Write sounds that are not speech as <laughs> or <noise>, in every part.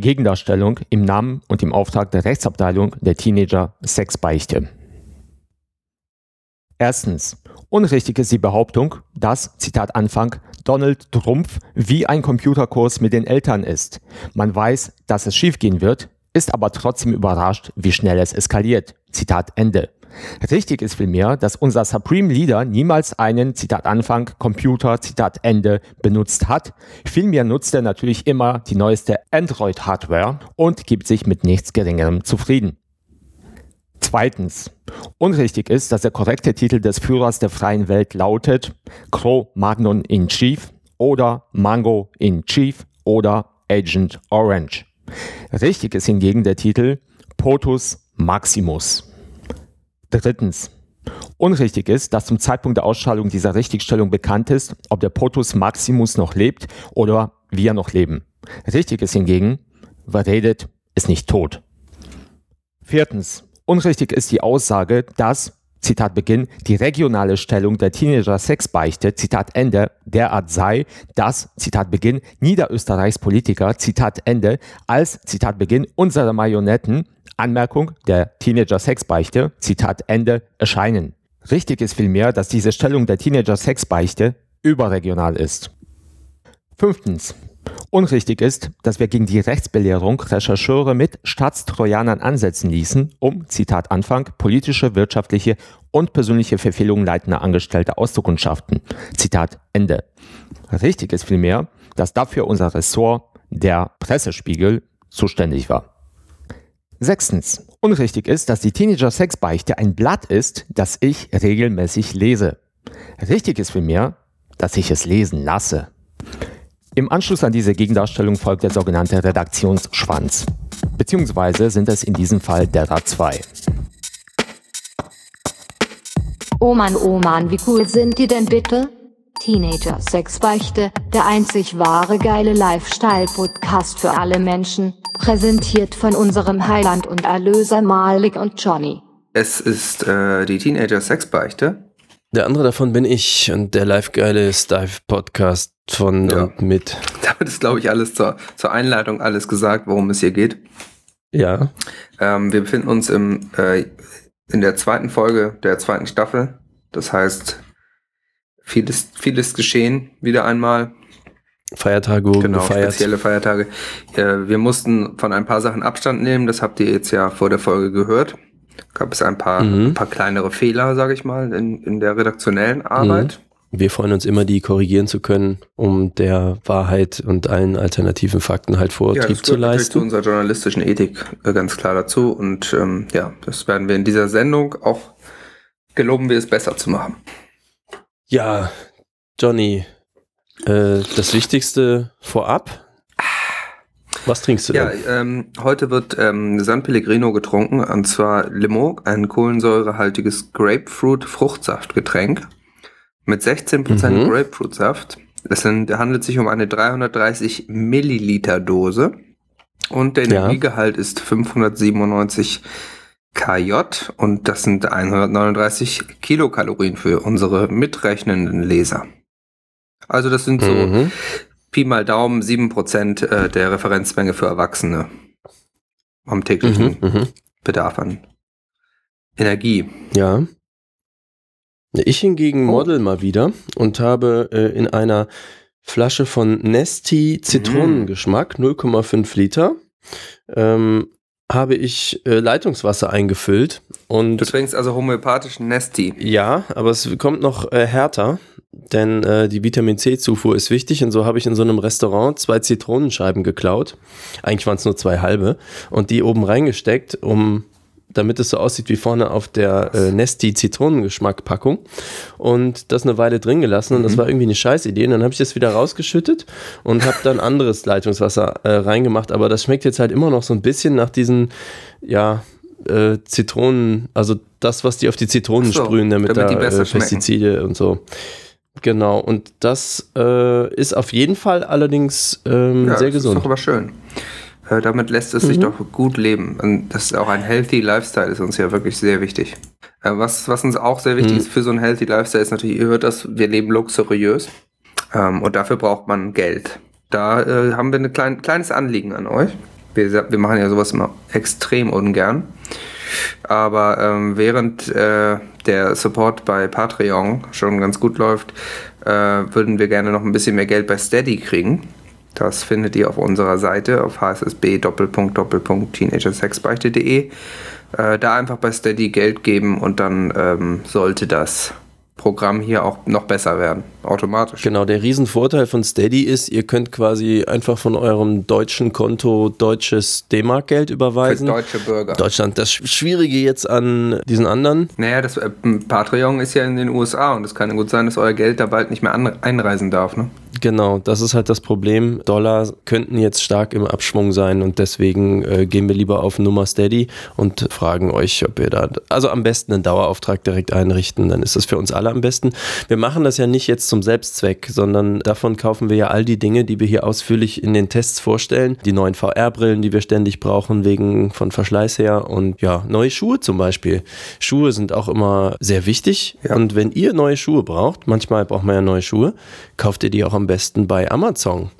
Gegendarstellung im Namen und im Auftrag der Rechtsabteilung der Teenager Sexbeichte. Erstens. Unrichtig ist die Behauptung, dass, Zitat Anfang, Donald Trumpf wie ein Computerkurs mit den Eltern ist. Man weiß, dass es schiefgehen wird, ist aber trotzdem überrascht, wie schnell es eskaliert. Zitat Ende. Richtig ist vielmehr, dass unser Supreme Leader niemals einen, Zitat Anfang, Computer, Zitat Ende, benutzt hat. Vielmehr nutzt er natürlich immer die neueste Android-Hardware und gibt sich mit nichts Geringerem zufrieden. Zweitens. Unrichtig ist, dass der korrekte Titel des Führers der freien Welt lautet Crow Magnon in Chief oder Mango in Chief oder Agent Orange. Richtig ist hingegen der Titel Potus Maximus. Drittens. Unrichtig ist, dass zum Zeitpunkt der Ausstrahlung dieser Richtigstellung bekannt ist, ob der Potus Maximus noch lebt oder wir noch leben. Richtig ist hingegen, wer redet, ist nicht tot. Viertens. Unrichtig ist die Aussage, dass, Zitat Beginn, die regionale Stellung der Teenager Sexbeichte, Zitat Ende, derart sei, dass, Zitat Beginn, Niederösterreichs Politiker, Zitat Ende, als, Zitat Beginn, unsere Marionetten, Anmerkung der Teenager Sexbeichte, Zitat Ende, erscheinen. Richtig ist vielmehr, dass diese Stellung der Teenager Sexbeichte überregional ist. Fünftens. Unrichtig ist, dass wir gegen die Rechtsbelehrung Rechercheure mit Staatstrojanern ansetzen ließen, um, Zitat Anfang, politische, wirtschaftliche und persönliche Verfehlungen leitender Angestellte auszukundschaften. Zitat Ende. Richtig ist vielmehr, dass dafür unser Ressort, der Pressespiegel, zuständig war. Sechstens. Unrichtig ist, dass die Teenager Sexbeichte ein Blatt ist, das ich regelmäßig lese. Richtig ist vielmehr, dass ich es lesen lasse. Im Anschluss an diese Gegendarstellung folgt der sogenannte Redaktionsschwanz. Beziehungsweise sind es in diesem Fall derer zwei. Oh Mann, oh Mann, wie cool sind die denn bitte? Teenager Sexbeichte, der einzig wahre geile Lifestyle-Podcast für alle Menschen, präsentiert von unserem Heiland und Erlöser Malik und Johnny. Es ist äh, die Teenager Sexbeichte. Der andere davon bin ich und der live geile Style Podcast von Ja. und mit. Damit ist, glaube ich, alles zur, zur Einleitung alles gesagt, worum es hier geht. Ja. Ähm, wir befinden uns im, äh, in der zweiten Folge der zweiten Staffel. Das heißt, vieles, vieles geschehen wieder einmal. Feiertage wurden Genau, gefeiert. spezielle Feiertage. Äh, wir mussten von ein paar Sachen Abstand nehmen. Das habt ihr jetzt ja vor der Folge gehört. Gab es ein paar, Mhm. ein paar kleinere Fehler, sage ich mal, in, in der redaktionellen Arbeit. Wir freuen uns immer, die korrigieren zu können, um der Wahrheit und allen alternativen Fakten halt Vortrieb das zu natürlich zu leisten. unserer journalistischen Ethik äh, ganz klar dazu. Und ähm, ja, das werden wir in dieser Sendung auch geloben wir es besser zu machen. Ja, Johnny, äh, das Wichtigste vorab. Was trinkst du Ja, denn? ähm, heute wird ähm, San Pellegrino getrunken, und zwar Limo, ein kohlensäurehaltiges Grapefruit-Fruchtsaftgetränk mit 16% Mhm. Grapefruitsaft. Es sind, handelt sich um eine 330 Milliliter Dose und der Ja. Energiegehalt ist 597 KJ und das sind 139 Kilokalorien für unsere mitrechnenden Leser. Also das sind so Mhm. Pi mal Daumen 7% äh, der Referenzmenge für Erwachsene am täglichen Mhm. Mhm. Bedarf an Energie. Ja. Ich hingegen Oh. model mal wieder und habe äh, in einer Flasche von Nesti Zitronengeschmack, 0,5 Liter, ähm, habe ich äh, Leitungswasser eingefüllt und Du trinkst also homöopathischen Nesti. ja, aber es kommt noch äh, härter, denn äh, die Vitamin C-Zufuhr ist wichtig und so habe ich in so einem Restaurant zwei Zitronenscheiben geklaut. Eigentlich waren es nur zwei halbe und die oben reingesteckt, um damit es so aussieht wie vorne auf der äh, Nesti Zitronengeschmack-Packung und das eine Weile drin gelassen und das war irgendwie eine Scheißidee und dann habe ich das wieder rausgeschüttet und habe dann anderes Leitungswasser äh, reingemacht, aber das schmeckt jetzt halt immer noch so ein bisschen nach diesen ja äh, Zitronen, also das, was die auf die Zitronen so, sprühen, damit, damit die da besser äh, Pestizide und so. Genau, und das äh, ist auf jeden Fall allerdings ähm, Ja, sehr das ist gesund. doch aber schön. Äh, damit lässt es sich doch gut leben. Und das ist auch ein healthy Lifestyle ist uns ja wirklich sehr wichtig. Äh, was, was uns auch sehr wichtig Mhm. ist für so einen healthy Lifestyle ist natürlich, ihr hört das, wir leben luxuriös. Ähm, und dafür braucht man Geld. Da äh, haben wir ein klein, kleines Anliegen an euch. Wir, wir machen ja sowas immer extrem ungern. Aber ähm, während äh, der Support bei Patreon schon ganz gut läuft, äh, würden wir gerne noch ein bisschen mehr Geld bei Steady kriegen. Das findet ihr auf unserer Seite auf hssb teenagersexbeichte.de. Äh, da einfach bei Steady Geld geben und dann ähm, sollte das Programm hier auch noch besser werden, automatisch. Genau, der Riesenvorteil von Steady ist, ihr könnt quasi einfach von eurem deutschen Konto deutsches D-Mark-Geld überweisen. Für deutsche Bürger. Deutschland. Das Schwierige jetzt an diesen anderen. Naja, das äh, Patreon ist ja in den USA und es kann gut sein, dass euer Geld da bald nicht mehr einreisen darf, ne? Genau, das ist halt das Problem. Dollar könnten jetzt stark im Abschwung sein und deswegen äh, gehen wir lieber auf Nummer Steady und fragen euch, ob ihr da, also am besten einen Dauerauftrag direkt einrichten, dann ist das für uns alle am besten. Wir machen das ja nicht jetzt zum Selbstzweck, sondern davon kaufen wir ja all die Dinge, die wir hier ausführlich in den Tests vorstellen. Die neuen VR-Brillen, die wir ständig brauchen wegen von Verschleiß her und ja, neue Schuhe zum Beispiel. Schuhe sind auch immer sehr wichtig ja. und wenn ihr neue Schuhe braucht, manchmal braucht man ja neue Schuhe, kauft ihr die auch am besten bei Amazon.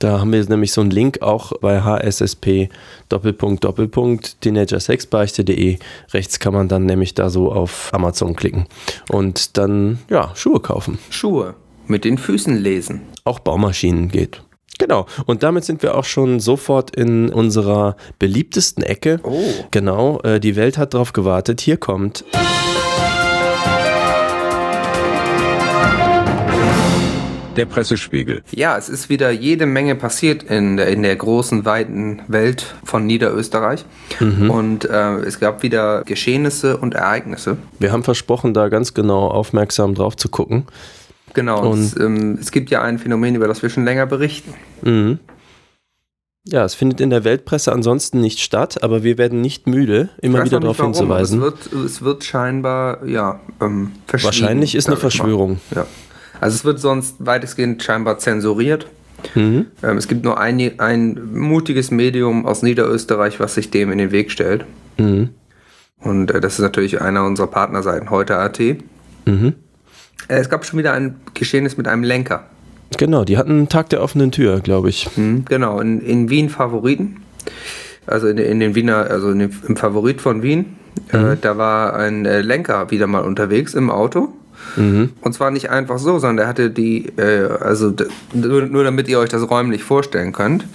Da haben wir nämlich so einen Link auch bei hssp Doppelpunkt Doppelpunkt teenagersexbeichte.de. Rechts kann man dann nämlich da so auf Amazon klicken und dann ja Schuhe kaufen. Schuhe mit den Füßen lesen. Auch Baumaschinen geht. Genau. Und damit sind wir auch schon sofort in unserer beliebtesten Ecke. Oh. Genau. Äh, die Welt hat drauf gewartet. Hier kommt. Der Pressespiegel. Ja, es ist wieder jede Menge passiert in der, in der großen, weiten Welt von Niederösterreich. Mhm. Und äh, es gab wieder Geschehnisse und Ereignisse. Wir haben versprochen, da ganz genau aufmerksam drauf zu gucken. Genau, und es, ähm, es gibt ja ein Phänomen, über das wir schon länger berichten. Mhm. Ja, es findet in der Weltpresse ansonsten nicht statt, aber wir werden nicht müde, immer wieder darauf hinzuweisen. Es wird, es wird scheinbar, ja, ähm, Wahrscheinlich ist eine Verschwörung. Ja. Also es wird sonst weitestgehend scheinbar zensuriert. Mhm. Ähm, es gibt nur ein, ein mutiges Medium aus Niederösterreich, was sich dem in den Weg stellt. Mhm. Und äh, das ist natürlich einer unserer Partnerseiten, heute.at. Mhm. Äh, es gab schon wieder ein Geschehnis mit einem Lenker. Genau, die hatten einen Tag der offenen Tür, glaube ich. Mhm, genau, in, in Wien Favoriten. Also in, in den Wiener, also den, im Favorit von Wien. Äh, mhm. da war ein äh, Lenker wieder mal unterwegs im Auto. Mhm. Und zwar nicht einfach so, sondern er hatte die, äh, also nur, nur, damit ihr euch das räumlich vorstellen könnt.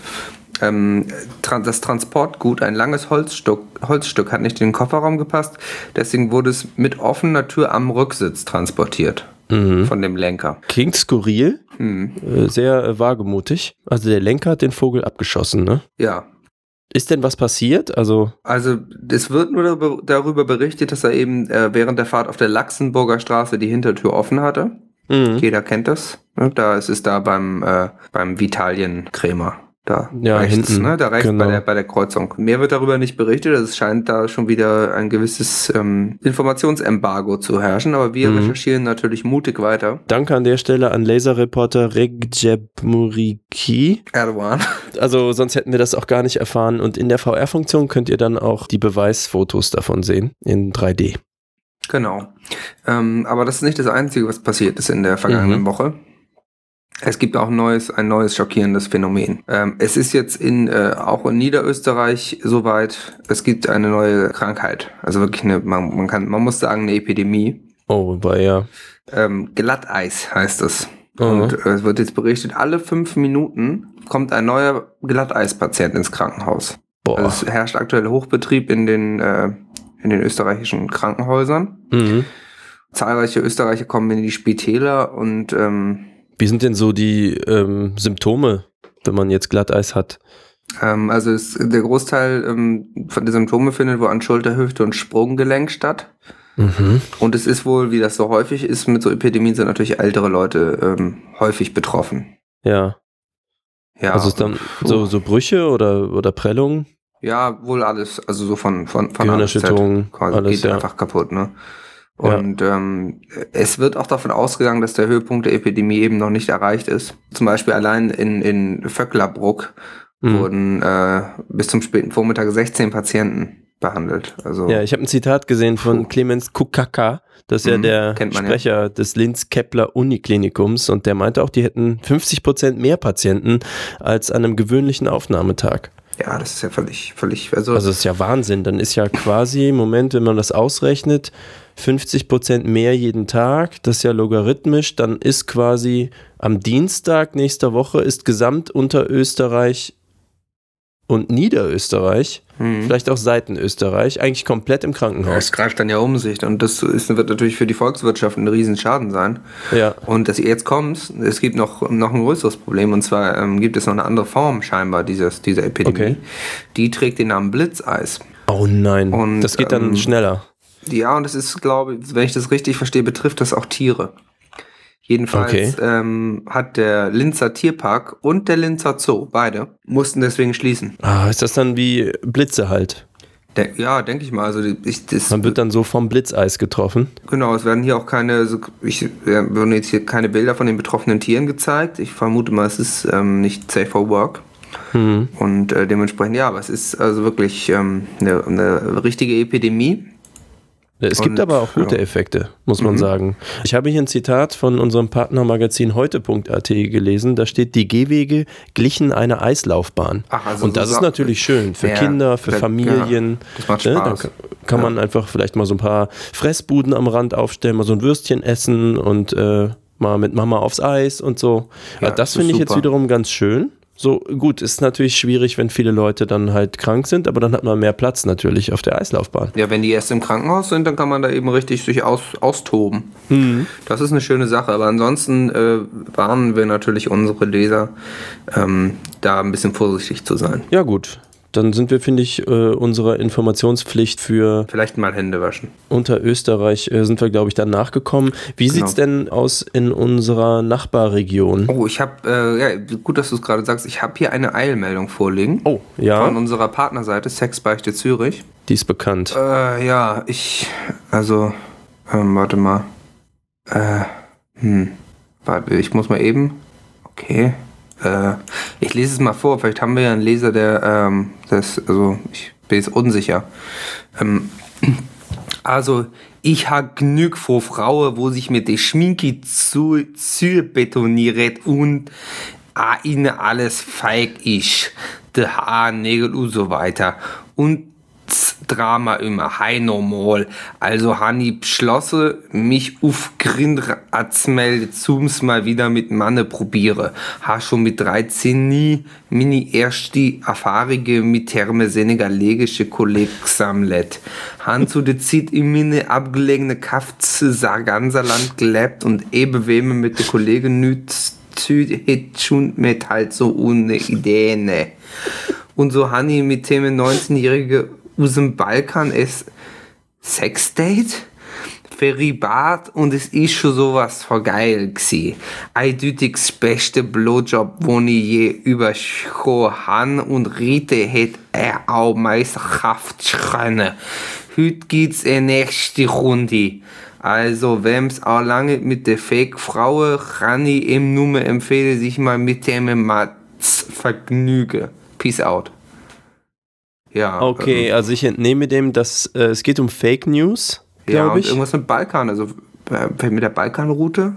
Ähm, das Transportgut, ein langes Holzstück, Holzstück, hat nicht in den Kofferraum gepasst. Deswegen wurde es mit offener Tür am Rücksitz transportiert. Mhm. Von dem Lenker. Klingt skurril, mhm. Äh, sehr äh, wagemutig. Also der Lenker hat den Vogel abgeschossen, ne? Ja, ist denn was passiert? Also, also es wird nur darüber berichtet, dass er eben äh, während der Fahrt auf der Laxenburger Straße die Hintertür offen hatte. Mhm. Jeder kennt das. Ne? Da ist es da beim, äh, beim Vitalienkrämer. Da ja, rechts, hinten, ne? Da rechts genau. bei, der, bei der Kreuzung. Mehr wird darüber nicht berichtet. Es scheint da schon wieder ein gewisses ähm, Informationsembargo zu herrschen, aber wir mhm. recherchieren natürlich mutig weiter. Danke an der Stelle an Laserreporter Recep Muriki. Erdogan. Also sonst hätten wir das auch gar nicht erfahren. Und in der VR-Funktion könnt ihr dann auch die Beweisfotos davon sehen in 3D. Genau. Ähm, aber das ist nicht das Einzige, was passiert ist in der vergangenen mhm. Woche. Es gibt auch ein neues, ein neues schockierendes Phänomen. Ähm, es ist jetzt in, äh, auch in Niederösterreich soweit, es gibt eine neue Krankheit. Also wirklich eine, man, man kann, man muss sagen, eine Epidemie. Oh, bei ja. Ähm, Glatteis heißt es. Mhm. Und äh, es wird jetzt berichtet, alle fünf Minuten kommt ein neuer Glatteispatient ins Krankenhaus. Boah. Also es herrscht aktuell Hochbetrieb in den, äh, in den österreichischen Krankenhäusern. Mhm. Zahlreiche Österreicher kommen in die Spitäler und ähm, wie sind denn so die ähm, Symptome, wenn man jetzt Glatteis hat? Ähm, also es, der Großteil ähm, von den Symptomen findet wohl an Schulter, Hüfte und Sprunggelenk statt. Mhm. Und es ist wohl, wie das so häufig ist, mit so Epidemien sind natürlich ältere Leute ähm, häufig betroffen. Ja. Ja. Also ist dann so, so Brüche oder, oder Prellungen? Ja, wohl alles. Also so von, von, von Gehirnerschütterung, alles, geht ja. einfach kaputt, ne? Und ja. ähm, es wird auch davon ausgegangen, dass der Höhepunkt der Epidemie eben noch nicht erreicht ist. Zum Beispiel allein in, in Vöcklerbruck mhm. wurden äh, bis zum späten Vormittag 16 Patienten behandelt. Also, ja, ich habe ein Zitat gesehen von puh. Clemens Kukaka, das ist ja mhm, der Sprecher ja. des Linz-Kepler Uniklinikums und der meinte auch, die hätten 50 Prozent mehr Patienten als an einem gewöhnlichen Aufnahmetag. Ja, das ist ja völlig, völlig, also, Also das ist ja Wahnsinn. Dann ist ja quasi, Moment, wenn man das ausrechnet, 50 Prozent mehr jeden Tag, das ist ja logarithmisch, dann ist quasi am Dienstag nächster Woche ist Gesamt unter Österreich und Niederösterreich, vielleicht auch Seitenösterreich, eigentlich komplett im das Krankenhaus. greift dann ja um sich und das ist, wird natürlich für die Volkswirtschaft ein Riesenschaden sein. Ja. Und dass ihr jetzt kommt, es gibt noch, noch ein größeres Problem und zwar ähm, gibt es noch eine andere Form scheinbar dieses, dieser Epidemie. Okay. Die trägt den Namen Blitzeis. Oh nein, Und, das geht dann ähm, schneller. Ja, und es ist, glaube ich, wenn ich das richtig verstehe, betrifft das auch Tiere. Jedenfalls Okay. ähm, hat der Linzer Tierpark und der Linzer Zoo, beide, mussten deswegen schließen. Ah, ist das dann wie Blitze halt? De ja, denke ich mal. Also ich, das, Man wird dann so vom Blitzeis getroffen. genau, es werden hier auch keine, ich werden jetzt hier keine Bilder von den betroffenen Tieren gezeigt. Ich vermute mal, es ist ähm, nicht safe for work. Und äh, dementsprechend, ja, aber es ist also wirklich ähm, eine, eine richtige Epidemie. Es gibt Und, aber auch gute ja. Effekte, muss man sagen. Ich habe hier ein Zitat von unserem Partnermagazin heute.at gelesen. Da steht, die Gehwege glichen einer Eislaufbahn. Ach, also Und so das ist natürlich schön für Ja, Kinder, für da- Familien. ja, das macht Ne, Dann Spaß. kann, kann man einfach vielleicht mal so ein paar Fressbuden am Rand aufstellen, mal so ein Würstchen essen und äh, mal mit Mama aufs Eis und so. Ja, das das finde ich jetzt wiederum ganz schön. So gut, ist natürlich schwierig, wenn viele Leute dann halt krank sind, aber dann hat man mehr Platz natürlich auf der Eislaufbahn. Ja, wenn die erst im Krankenhaus sind, dann kann man da eben richtig sich aus, austoben. Das ist eine schöne Sache. Aber ansonsten äh, warnen wir natürlich unsere Leser, ähm, da ein bisschen vorsichtig zu sein. Ja, gut. Dann sind wir, finde ich, äh, unserer Informationspflicht für Vielleicht mal Hände waschen. Unterösterreich äh, sind wir, glaube ich, dann nachgekommen. Wie Genau. sieht's denn aus in unserer Nachbarregion? Oh, ich habe, äh, ja, gut, dass du es gerade sagst, ich habe hier eine Eilmeldung vorliegen. Oh, ja, Von unserer Partnerseite Sexbeichte Zürich. die ist bekannt. Äh, ja, ich, also, ähm, warte mal. Äh, hm, warte, ich muss mal eben. Okay. Äh, ich lese es mal vor, vielleicht haben wir ja einen Leser, der, ähm, das, also, ich bin jetzt unsicher. Ähm, also, ich habe genug vor Frauen, wo sich mit der Schminke zu, zu betoniert und a ihnen alles feig ist. Der Haar, Nägel und so weiter. Und Drama immer, hei normal. Also Hanni beschlossen, mich auf Grindr anzumelden, zums mal wieder mit Manne probiere. Ha schon mit 13 nie mini erste Erfahrungen mit terme senegalesische Kollegen gesammelt. Han zu der Zeit in meine abgelegene Kafze Sarganserland gelebt und eben wem mit den Kollegen nützt het schon mit halt so ohne Ideen. Und so Hanni mit dem 19-Jährige aus dem Balkan ist Sexdate? Verribat und es ist schon sowas von geil gsi. Eindeutig das beste Blowjob, wo ich je überschoren han und Rite het er auch meisterhaft können. Heute geht's in nächste Runde. Also, wem's auch lange mit der Fake-Frau, kann ich ihm nur empfehlen, sich mal mit dem mal zu vergnügen. Peace out. Ja. Okay, also ich entnehme dem, dass äh, es geht um Fake News, ähm, ja, glaube und ich. irgendwas mit Balkan, also äh, mit der Balkanroute.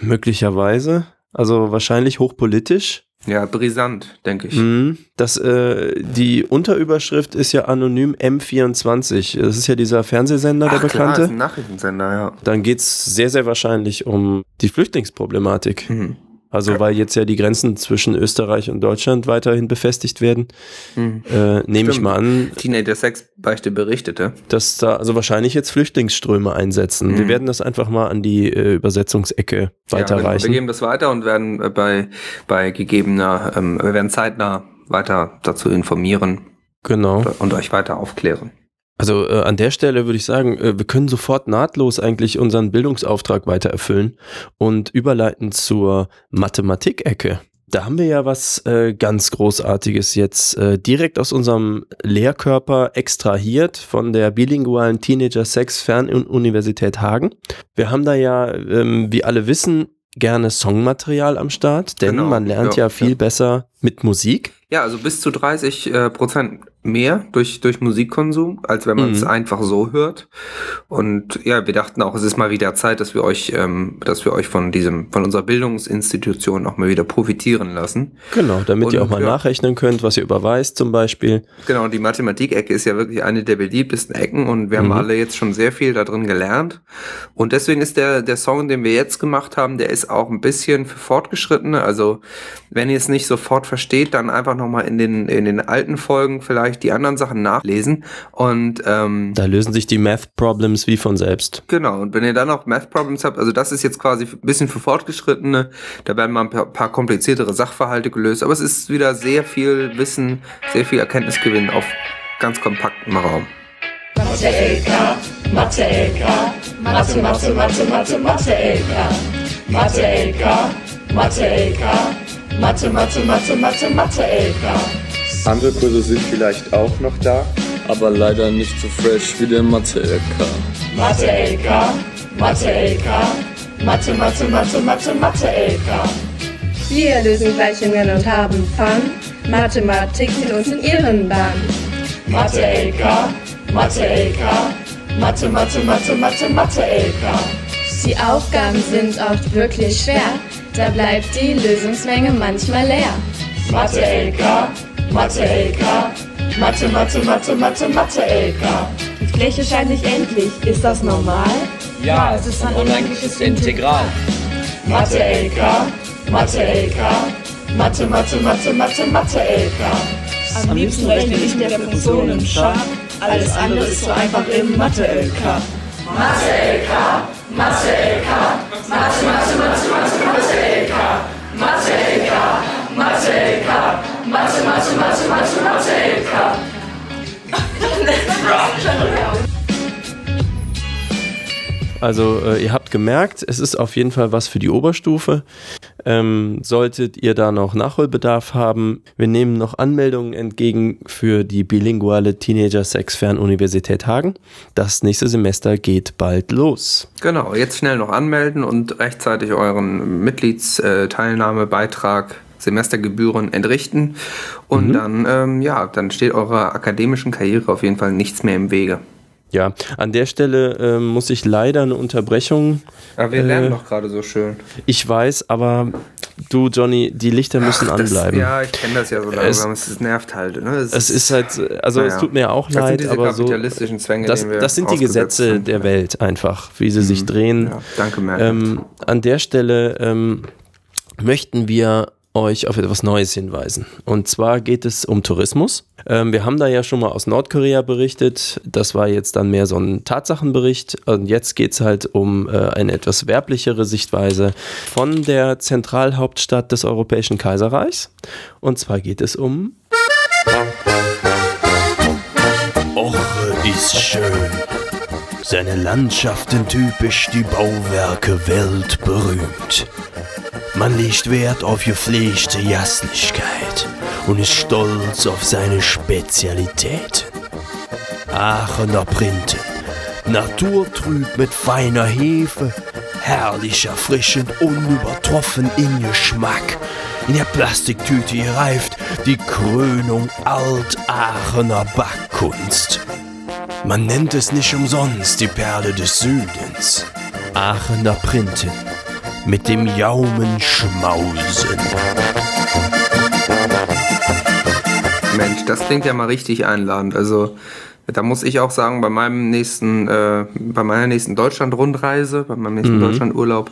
Möglicherweise. Also wahrscheinlich hochpolitisch. Ja, brisant, denke ich. Mhm. Das, äh, die Unterüberschrift ist ja anonym M24. Das ist ja dieser Fernsehsender, der Ach, klar, bekannte. ist ein Nachrichtensender, ja. Dann geht es sehr, sehr wahrscheinlich um die Flüchtlingsproblematik. Mhm. Also weil jetzt ja die Grenzen zwischen Österreich und Deutschland weiterhin befestigt werden, äh, nehme ich mal an, Teenager Sexbeichte berichtete. dass da also wahrscheinlich jetzt Flüchtlingsströme einsetzen. Wir Mhm. werden das einfach mal an die äh, Übersetzungsecke Ja, weiterreichen. Wir geben das weiter und werden äh, bei, bei gegebener, ähm, wir werden zeitnah weiter dazu informieren genau. und euch weiter aufklären. Also äh, an der Stelle würde ich sagen, äh, wir können sofort nahtlos eigentlich unseren Bildungsauftrag weiter erfüllen und überleiten zur Mathematikecke. Da haben wir ja was äh, ganz Großartiges jetzt äh, direkt aus unserem Lehrkörper extrahiert von der bilingualen Teenager Sex Fernuniversität Hagen. Wir haben da ja, ähm, wie alle wissen, gerne Songmaterial am Start, denn Genau, man lernt ja, ja, viel ja. besser mit Musik. Ja, also bis zu 30 äh, Prozent mehr durch, durch Musikkonsum, als wenn man es einfach so hört. Und ja, wir dachten auch, es ist mal wieder Zeit, dass wir euch, ähm, dass wir euch von diesem, von unserer Bildungsinstitution auch mal wieder profitieren lassen. Genau, damit ihr Und, auch mal ja. nachrechnen könnt, was ihr überweist zum Beispiel. Genau, die Mathematikecke ist ja wirklich eine der beliebtesten Ecken und wir haben alle jetzt schon sehr viel da drin gelernt. Und deswegen ist der, der Song, den wir jetzt gemacht haben, der ist auch ein bisschen für Fortgeschrittene. Also, wenn ihr es nicht sofort versteht, dann einfach nochmal in den, in den alten Folgen vielleicht die anderen Sachen nachlesen. Und ähm, Da lösen sich die Math-Problems wie von selbst. Genau, und wenn ihr dann noch Math Problems habt, also das ist jetzt quasi ein bisschen für Fortgeschrittene, da werden mal ein paar, paar kompliziertere Sachverhalte gelöst, aber es ist wieder sehr viel Wissen, sehr viel Erkenntnisgewinn auf ganz kompaktem Raum. Mathe LK, Mathe Mathe, Mathe, Mathe, Mathe, Mathe LK, Mathe Mathe Mathe, Mathe, Mathe, Andere Kurse sind vielleicht auch noch da. aber leider nicht so fresh wie der Mathe-LK. Mathe LK, Mathe LK, Mathe, Mathe, Mathe, Mathe, Mathe LK. Wir lösen Gleichungen und haben Fun. Mathematik zieht uns in ihren Bann. Mathe LK, Mathe LK, Mathe, Mathe, Mathe, Mathe, Mathe LK. Die Aufgaben sind oft wirklich schwer. Da bleibt die Lösungsmenge manchmal leer. Mathe LK, Mathe LK, Mathe, Mathe, Mathe, Mathe, Mathe LK. Die Fläche scheint nicht endlich. Ist das normal? Ja, es ist ein unendliches Integral. Mathe LK, Mathe LK, Mathe, Mathe, Mathe, Mathe, Mathe LK. Am liebsten rechne ich mit der Funktion im Chart. Alles andere ist so einfach im Mathe-LK. Mathe LK, Mathe LK, Mathe, Mathe, Mathe, Mathe, Mathe LK. Mathe LK, Mathe LK, Mathe, Mathe, Mathe, Mathe, Mathe LK. Also äh, ihr habt gemerkt, es ist auf jeden Fall was für die Oberstufe. Ähm, solltet ihr da noch Nachholbedarf haben, wir nehmen noch Anmeldungen entgegen für die bilinguale Teenager-Sex-Fernuniversität Hagen. Das nächste Semester geht bald los. Genau, jetzt schnell noch anmelden und rechtzeitig euren Mitgliedsteilnahmebeitrag Semestergebühren entrichten und dann, ähm, ja, dann steht eurer akademischen Karriere auf jeden Fall nichts mehr im Wege. Ja, an der Stelle ähm, muss ich leider eine Unterbrechung. Aber wir Äh, lernen doch gerade so schön. Ich weiß, aber du, Johnny, die Lichter müssen Ach, das, anbleiben. ja, ich kenne das ja so langsam. Es, es nervt halt. Ne? Es ist halt, also es naja. tut mir auch Das sind leid, diese aber so. kapitalistischen Zwänge, Das, denen wir das sind die Gesetze sind. der Welt einfach, wie sie sich drehen. Ja, danke, Merkel. Ähm, an der Stelle ähm, möchten wir euch auf etwas Neues hinweisen. Und zwar geht es um Tourismus. Ähm, wir haben da ja schon mal aus Nordkorea berichtet. Das war jetzt dann mehr so ein Tatsachenbericht. Und jetzt geht es halt um äh, eine etwas werblichere Sichtweise von der Zentralhauptstadt des Europäischen Kaiserreichs. Und zwar geht es um Orre ist schön. Seine Landschaften typisch, die Bauwerke weltberühmt. Man legt Wert auf gepflegte Gastlichkeit und ist stolz auf seine Spezialitäten. Aachener Printen, naturtrüb mit feiner Hefe, herrlich erfrischend, unübertroffen in Geschmack. In der Plastiktüte gereift die Krönung Alt-Aachener Backkunst. Man nennt es nicht umsonst die Perle des Südens. Aachener Printen mit dem Jaumen Schmausen. Mensch, das klingt ja mal richtig einladend. Also da muss ich auch sagen, bei meinem nächsten, äh, bei meiner nächsten Deutschland-Rundreise, bei meinem nächsten Mhm. Deutschland-Urlaub,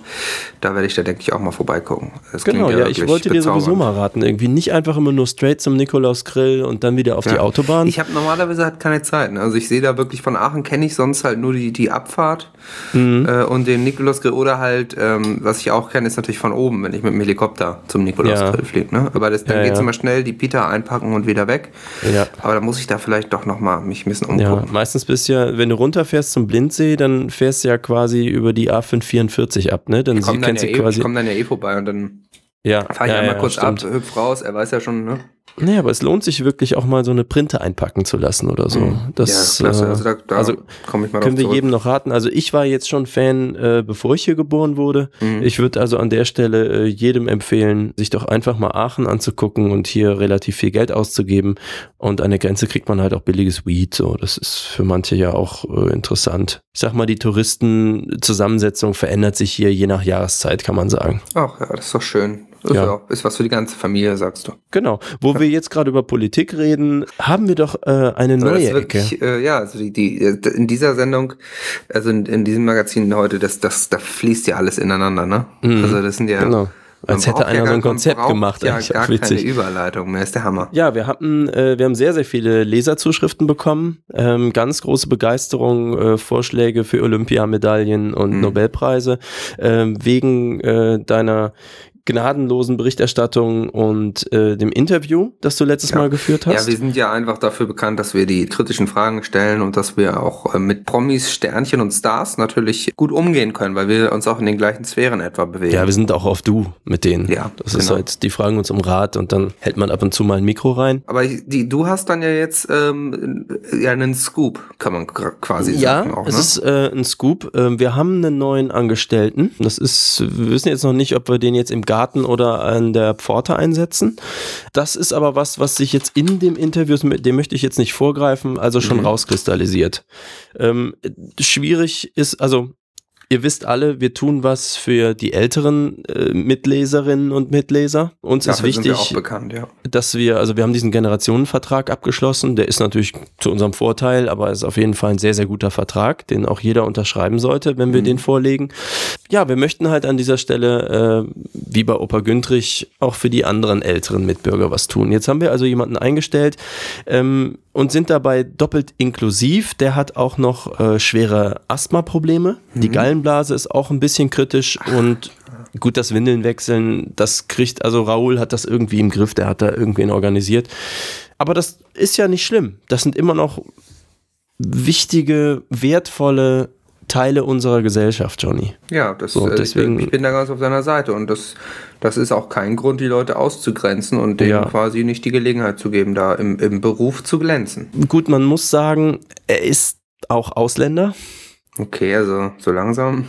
da werde ich da denke ich auch mal vorbeigucken. Das Genau, ja, ich wollte dir sowieso mal raten. Irgendwie nicht einfach immer nur straight zum Nikolaus-Grill und dann wieder auf die Ja. Autobahn. Ich habe normalerweise halt keine Zeit. Ne? Also ich sehe da wirklich von Aachen kenne ich sonst halt nur die, die Abfahrt Mhm. äh, und den Nikolausgrill oder halt, ähm, was ich auch kenne, ist natürlich von oben, wenn ich mit dem Helikopter zum Nikolausgrill Ja. fliege. Ne? Aber das, dann Ja, geht's immer schnell, die Pita einpacken und wieder weg. Ja. Aber da muss ich da vielleicht doch nochmal mich ein bisschen Ja, umgucken. meistens bist du ja, wenn du runterfährst zum Blindsee, dann fährst du ja quasi über die A544 ab, ne? Dann Ich komme sie- dann, ja eh, quasi. ich komm dann ja eh vorbei und dann ja, fahre ich ja, einmal ja, kurz stimmt. ab, hüpf raus, er weiß ja schon, ne? Nee, aber es lohnt sich wirklich auch mal so eine Printe einpacken zu lassen oder so. Mhm. Das, ja, klasse. äh, Also da, da also komme ich mal können wir zurück. jedem noch raten. Also ich war jetzt schon Fan, äh, bevor ich hier geboren wurde. Mhm. Ich würde also an der Stelle äh, jedem empfehlen, sich doch einfach mal Aachen anzugucken und hier relativ viel Geld auszugeben. Und an der Grenze kriegt man halt auch billiges Weed. So, das ist für manche ja auch äh, interessant. Ich sag mal, die Touristenzusammensetzung verändert sich hier je nach Jahreszeit, kann man sagen. Ach ja, das ist doch schön. Ist, Ja. ist was für die ganze Familie, sagst du. Genau. Wo wir jetzt gerade über Politik reden, haben wir doch äh, eine das neue ist Ecke. wirklich, äh, ja, also die, die, in dieser Sendung, also in, in diesem Magazin heute, das, das, da fließt ja alles ineinander, ne? Mhm. Also das sind ja. Genau. Als hätte einer ja so ein Konzept gemacht, Ja, eigentlich gar auch witzig. keine Überleitung mehr, ist der Hammer. Ja, wir hatten, äh, wir haben sehr, sehr viele Leserzuschriften bekommen, ähm, ganz große Begeisterung, äh, Vorschläge für Olympiamedaillen und Mhm. Nobelpreise ähm, wegen äh, deiner gnadenlosen Berichterstattung und äh, dem Interview, das du letztes Ja. Mal geführt Ja, hast. wir sind ja einfach dafür bekannt, dass wir die kritischen Fragen stellen und dass wir auch äh, mit Promis, Sternchen und Stars natürlich gut umgehen können, weil wir uns auch in den gleichen Sphären etwa bewegen. Ja, wir sind auch auf Du mit denen. Ja, das ist genau. halt, die fragen uns um Rat und dann hält man ab und zu mal ein Mikro rein. Aber die, du hast dann ja jetzt ähm, ja einen Scoop, kann man quasi Ja, sagen. Auch, es ne? ist äh, ein Scoop. Ähm, wir haben einen neuen Angestellten. Das ist, wir wissen jetzt noch nicht, ob wir den jetzt im Garten oder an der Pforte einsetzen. Das ist aber was, was sich jetzt in dem Interview, dem möchte ich jetzt nicht vorgreifen, also schon Mhm. rauskristallisiert. Ähm, schwierig ist, also Ihr wisst alle, wir tun was für die älteren äh, Mitleserinnen und Mitleser. Uns ist Dafür wir wichtig, auch bekannt, ja. dass wir, also wir haben diesen Generationenvertrag abgeschlossen. Der ist natürlich zu unserem Vorteil, aber ist auf jeden Fall ein sehr, sehr guter Vertrag, den auch jeder unterschreiben sollte, wenn wir Mhm. den vorlegen. Ja, wir möchten halt an dieser Stelle, äh, wie bei Opa Güntrich, auch für die anderen älteren Mitbürger was tun. Jetzt haben wir also jemanden eingestellt ähm, und sind dabei doppelt inklusiv. Der hat auch noch äh, schwere Asthma-Probleme. Die Gallenblase ist auch ein bisschen kritisch und Gut, das Windeln wechseln, das kriegt, also Raoul hat das irgendwie im Griff, der hat da irgendwen organisiert. Aber das ist ja nicht schlimm. Das sind immer noch wichtige, wertvolle Teile unserer Gesellschaft, Johnny. Ja, das, So, äh, deswegen- ich, bin, ich bin da ganz auf seiner Seite und das, das ist auch kein Grund, die Leute auszugrenzen und denen Ja. quasi nicht die Gelegenheit zu geben, da im, im Beruf zu glänzen. Gut, man muss sagen, er ist auch Ausländer. Okay, also so langsam.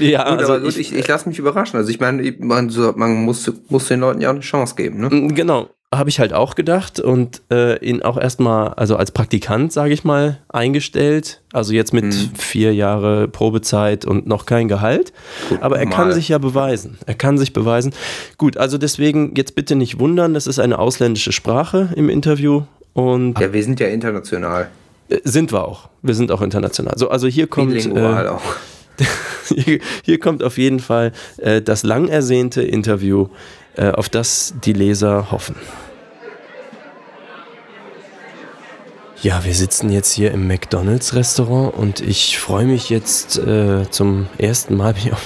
Ja, gut, also aber gut, ich, ich, lasse mich überraschen. Also ich meine, man, so- man muss, muss den Leuten ja auch eine Chance geben, ne? Mm, Genau, habe ich halt auch gedacht und äh, ihn auch erstmal, also als Praktikant, sage ich mal, eingestellt. Also jetzt mit Mhm. vier Jahre Probezeit und noch kein Gehalt. Aber er kann normal. sich ja beweisen. Er kann sich beweisen. Gut, also deswegen jetzt bitte nicht wundern, das ist eine ausländische Sprache im Interview und Ja, wir sind ja international. Äh, sind wir auch. Wir sind auch international. So, also hier kommt. Äh, auch. hier, <laughs> hier kommt auf jeden Fall äh, das lang ersehnte Interview, äh, auf das die Leser hoffen. Ja, wir sitzen jetzt hier im McDonald's Restaurant und ich freue mich jetzt äh, zum ersten Mal bin ich ein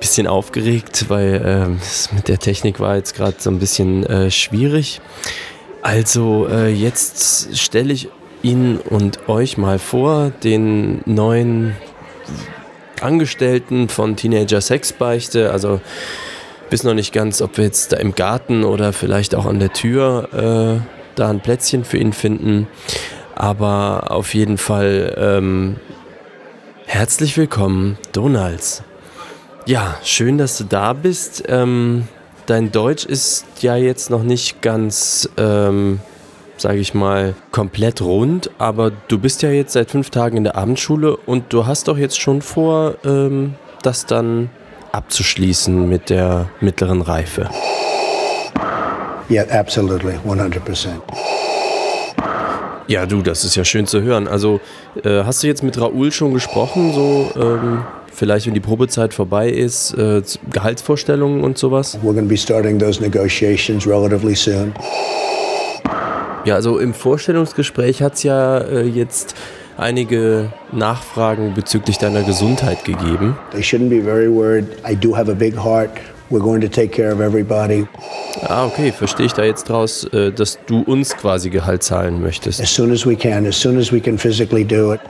bisschen aufgeregt, weil ähm, es mit der Technik war jetzt gerade so ein bisschen äh, schwierig. Also jetzt stelle ich Ihnen und euch mal vor, den neuen Angestellten von Teenager Sexbeichte. Also wissen noch nicht ganz, ob wir jetzt da im Garten oder vielleicht auch an der Tür äh, da ein Plätzchen für ihn finden. Aber auf jeden Fall ähm, herzlich willkommen, Donalds. Ja, schön, dass du da bist. Ähm, dein Deutsch ist ja jetzt noch nicht ganz, ähm, sage ich mal, komplett rund, aber du bist ja jetzt seit fünf Tagen in der Abendschule und du hast doch jetzt schon vor, ähm, das dann abzuschließen mit der mittleren Reife. Yeah, absolutely, 100%. Ja, du, das ist ja schön zu hören. Also, äh, hast du jetzt mit Raoul schon gesprochen, so ähm, vielleicht, wenn die Probezeit vorbei ist, äh, Gehaltsvorstellungen und sowas? We're going to be starting those negotiations relatively soon. Ja, also im Vorstellungsgespräch hat es ja äh, jetzt einige Nachfragen bezüglich deiner Gesundheit gegeben. They shouldn't be very worried. I do have a big heart. We're going to take care of everybody. Ah, okay, verstehe ich da jetzt draus, äh, dass du uns quasi Gehalt zahlen möchtest. As soon as we can, as soon as we can physically do it.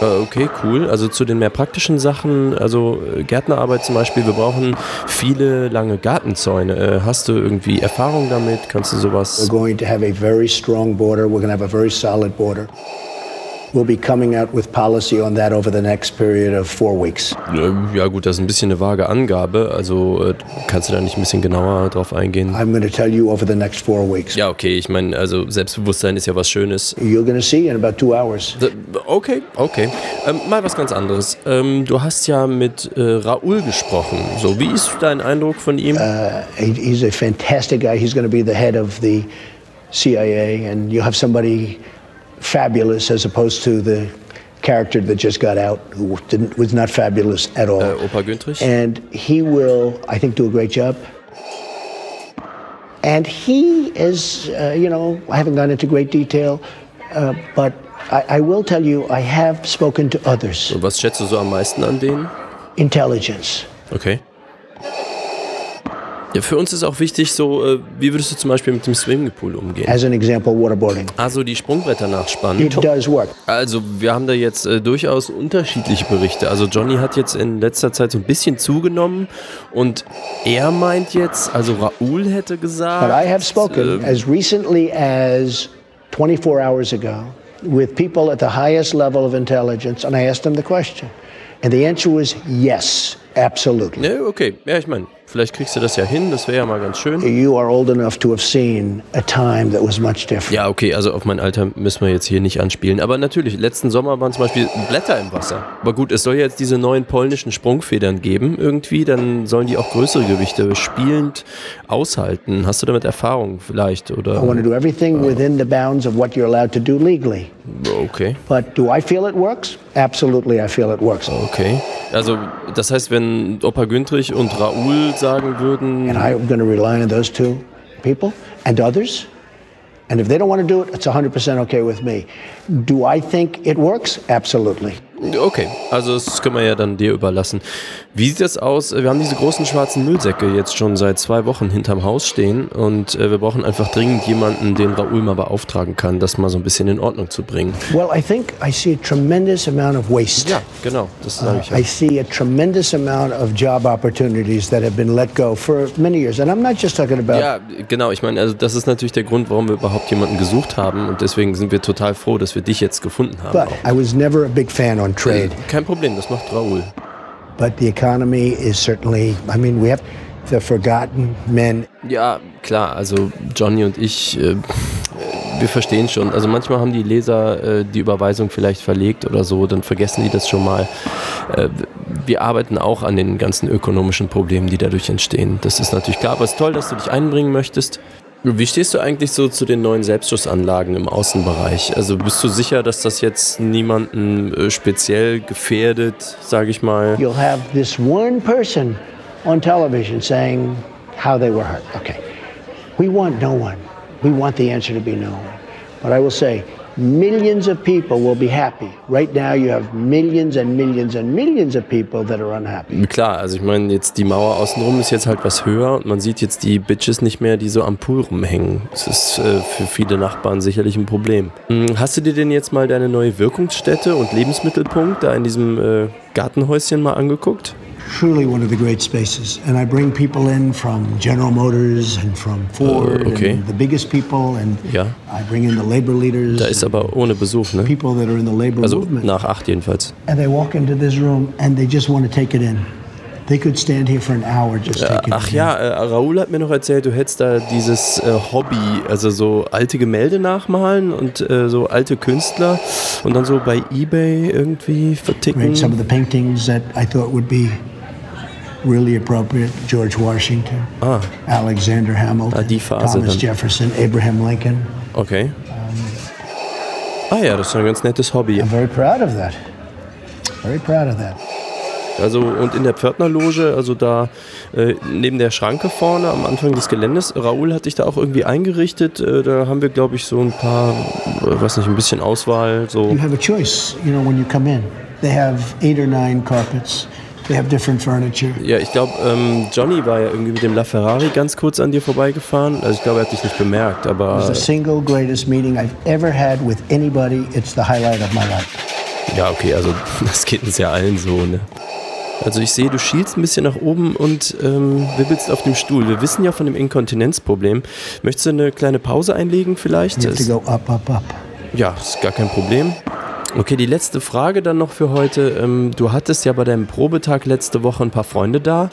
Äh, okay, cool. Also zu den mehr praktischen Sachen, also äh, Gärtnerarbeit zum Beispiel, wir brauchen viele lange Gartenzäune. Äh, hast du irgendwie Erfahrung damit? Kannst du sowas? We're going to have a very strong border. We're going to have a very solid border. We'll be coming out with policy on that over the next period of four weeks. Ja gut, das ist ein bisschen eine vage Angabe. Also kannst du da nicht ein bisschen genauer drauf eingehen? I'm going to tell you over the next four weeks. Ja, okay. Ich meine, also Selbstbewusstsein ist ja was Schönes. You're going to see in about two hours. Okay, okay. Ähm, mal was ganz anderes. Ähm, du hast ja mit äh, Raoul gesprochen. So, wie ist dein Eindruck von ihm? Uh, he's a fantastic guy. He's going to be the head of the CIA, and you have somebody fabulous as opposed to the character that just got out who didn't, was not fabulous at all. Äh, Opa Güntrich? And he will, I think, do a great job. And he is, uh, you know, I haven't gone into great detail, uh, but I, I, will tell you, I have spoken to others. Und was schätzt du so am meisten an denen? Intelligence. Okay. Ja, für uns ist auch wichtig, so, äh, wie würdest du zum Beispiel mit dem Swimmingpool umgehen? As an example, waterboarding. Also die Sprungbretter nachspannen. It does work. Also wir haben da jetzt äh, durchaus unterschiedliche Berichte. Also Johnny hat jetzt in letzter Zeit so ein bisschen zugenommen und er meint jetzt, also Raoul hätte gesagt. But I have spoken äh, as recently as 24 hours ago with people at the highest level of intelligence and I asked them the question. And the answer was yes, absolutely. Ne, okay. Ja, ich meine, vielleicht kriegst du das ja hin, das wäre ja mal ganz schön. You are old enough to have seen a time that was much different. Ja, okay, also auf mein Alter müssen wir jetzt hier nicht anspielen. Aber natürlich, letzten Sommer waren zum Beispiel Blätter im Wasser. Aber gut, es soll jetzt diese neuen polnischen Sprungfedern geben irgendwie, dann sollen die auch größere Gewichte spielend aushalten. Hast du damit Erfahrung vielleicht? Oder? I want to do everything within the bounds of what you're allowed to do legally. Okay. But do I feel it works? Absolutely, I feel it works. Okay. Also, das heißt, wenn Opa Güntrich und Raoul sagen würden. And I'm going to rely on those two people and others. And if they don't want to do it, it's 100% okay with me. Do I think it works? Absolutely. Okay, also das können wir ja dann dir überlassen. Wie sieht das aus? Wir haben diese großen schwarzen Müllsäcke jetzt schon seit zwei Wochen hinterm Haus stehen und äh, wir brauchen einfach dringend jemanden, den Raoul mal beauftragen kann, das mal so ein bisschen in Ordnung zu bringen. Well, I think I see a tremendous amount of waste. Ja, genau, das sage ich. Uh, I see a tremendous amount of job opportunities that have been let go for many years. And I'm not just talking about. Ja, genau, ich meine, also das ist natürlich der Grund, warum wir überhaupt jemanden gesucht haben und deswegen sind wir total froh, dass wir dich jetzt gefunden haben. But auch. I was never a big fan on trade. Kein Problem, das macht Raoul. But the economy is certainly, I mean, we have the forgotten men. Ja, klar, also Johnny und ich, äh, wir verstehen schon. Also manchmal haben die Leser äh, die Überweisung vielleicht verlegt oder so, dann vergessen die das schon mal. Äh, wir arbeiten auch an den ganzen ökonomischen Problemen, die dadurch entstehen. Das ist natürlich klar, aber es ist toll, dass du dich einbringen möchtest. Wie stehst du eigentlich so zu den neuen Selbstschussanlagen im Außenbereich? Also bist du sicher, dass das jetzt niemanden äh, speziell gefährdet, sage ich mal? You'll have this one person on television saying how they were hurt. Okay. We want no one. We want the answer to be no one. But I will say, millions of people will be happy. Right now, you have millions and millions and millions of people that are unhappy. Klar, also ich meine, jetzt die Mauer außenrum ist jetzt halt was höher und man sieht jetzt die Bitches nicht mehr, die so am Pool rumhängen. Das ist äh, für viele Nachbarn sicherlich ein Problem. Hm, hast du dir denn jetzt mal deine neue Wirkungsstätte und Lebensmittelpunkt da in diesem äh, Gartenhäuschen mal angeguckt? Truly one of the great spaces. And I bring people in from General Motors and from Ford Uh, okay. and the biggest people. And Ja. I bring in the labor leaders. Da ist aber ohne Besuch, ne? people that are in the labor Also movement. nach acht jedenfalls. And they walk into this room and they just want to take it in. They could stand here for an hour just Äh, taking Ach ja, äh, Raoul hat mir noch erzählt, du hättest da dieses äh, Hobby, also so alte Gemälde nachmalen und äh, so alte Künstler und dann so bei Ebay irgendwie verticken. Read some of the paintings that I thought would be really appropriate. George Washington, Ah, Alexander Hamilton, Ah, die Phase Thomas dann. Jefferson, Abraham Lincoln. okay. Ah ja, das ist ein ganz nettes Hobby. I'm very proud of that. Very proud of that. Also und in der Pförtnerloge, also da äh, neben der Schranke vorne am Anfang des Geländes, Raoul hat dich da auch irgendwie eingerichtet. Äh, da haben wir, glaube ich, so ein paar, äh, weiß nicht, ein bisschen Auswahl. So. You have a choice, you know, when you come in. They have eight or nine carpets. They have different furniture. Ja, ich glaube, ähm, Johnny war ja irgendwie mit dem LaFerrari ganz kurz an dir vorbeigefahren. Also ich glaube, er hat dich nicht bemerkt, It was aber the single greatest meeting I've ever had with anybody. It's the highlight of my life. Ja, okay, also <laughs> das geht uns ja allen so, ne? Also ich sehe, du schielst ein bisschen nach oben und ähm, wibbelst auf dem Stuhl. Wir wissen ja von dem Inkontinenzproblem. Möchtest du eine kleine Pause einlegen vielleicht? You have to go up, up, up. Ja, ist gar kein Problem. Okay, die letzte Frage dann noch für heute. Ähm, du hattest ja bei deinem Probetag letzte Woche ein paar Freunde da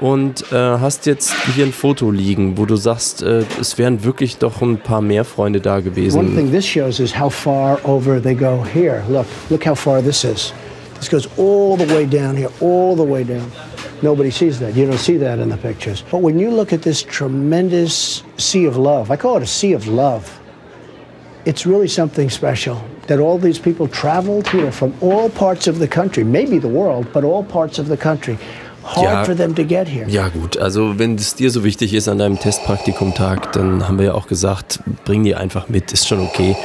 und äh, hast jetzt hier ein Foto liegen, wo du sagst, äh, es wären wirklich doch ein paar mehr Freunde da One gewesen. thing this shows is how far over they go here. Look, look how far this is. This goes all the way down here, all the way down. Nobody sees that. You don't see that in the pictures. But when you look at this tremendous sea of love, I call it a sea of love. It's really something special that all these people traveled here from all parts of the country, maybe the world, but all parts of the country. Hard Ja. for them to get here. Ja gut, also wenn es dir so wichtig ist an deinem Testpraktikumtag, dann haben wir ja auch gesagt, bring die einfach mit, ist schon okay.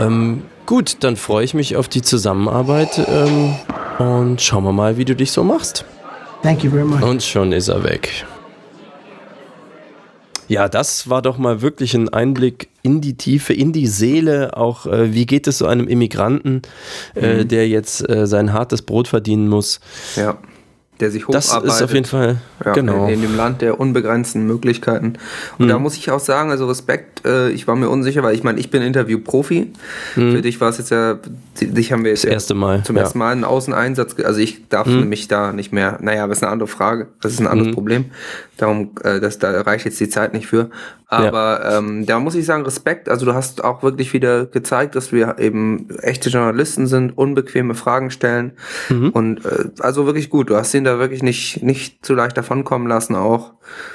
Ähm, gut, dann freue ich mich auf die Zusammenarbeit ähm, und schauen wir mal, wie du dich so machst. Thank you very much. Und schon ist er weg. Ja, das war doch mal wirklich ein Einblick in die Tiefe, in die Seele. Auch äh, wie geht es so einem Immigranten, äh, Mhm. der jetzt äh, sein hartes Brot verdienen muss. Ja. Der sich Das hocharbeitet. ist auf jeden Fall Ja, genau. in, in dem Land der unbegrenzten Möglichkeiten. Und da Mhm. muss ich auch sagen, also Respekt, äh, ich war mir unsicher, weil ich meine, ich bin Interview-Profi. Mhm. Für dich war es jetzt ja, dich haben wir jetzt Das erste Mal, zum ja. ersten Mal einen Außeneinsatz, also ich darf Mhm. mich da nicht mehr, naja, aber ist eine andere Frage, das ist ein anderes Mhm. Problem. Darum, äh, das, da reicht jetzt die Zeit nicht für. Aber ähm, da muss ich sagen, Respekt, also du hast auch wirklich wieder gezeigt, dass wir eben echte Journalisten sind, unbequeme Fragen stellen. Mhm. Und äh, also wirklich gut, du hast ihn da wirklich nicht, nicht zu leicht davonkommen lassen auch.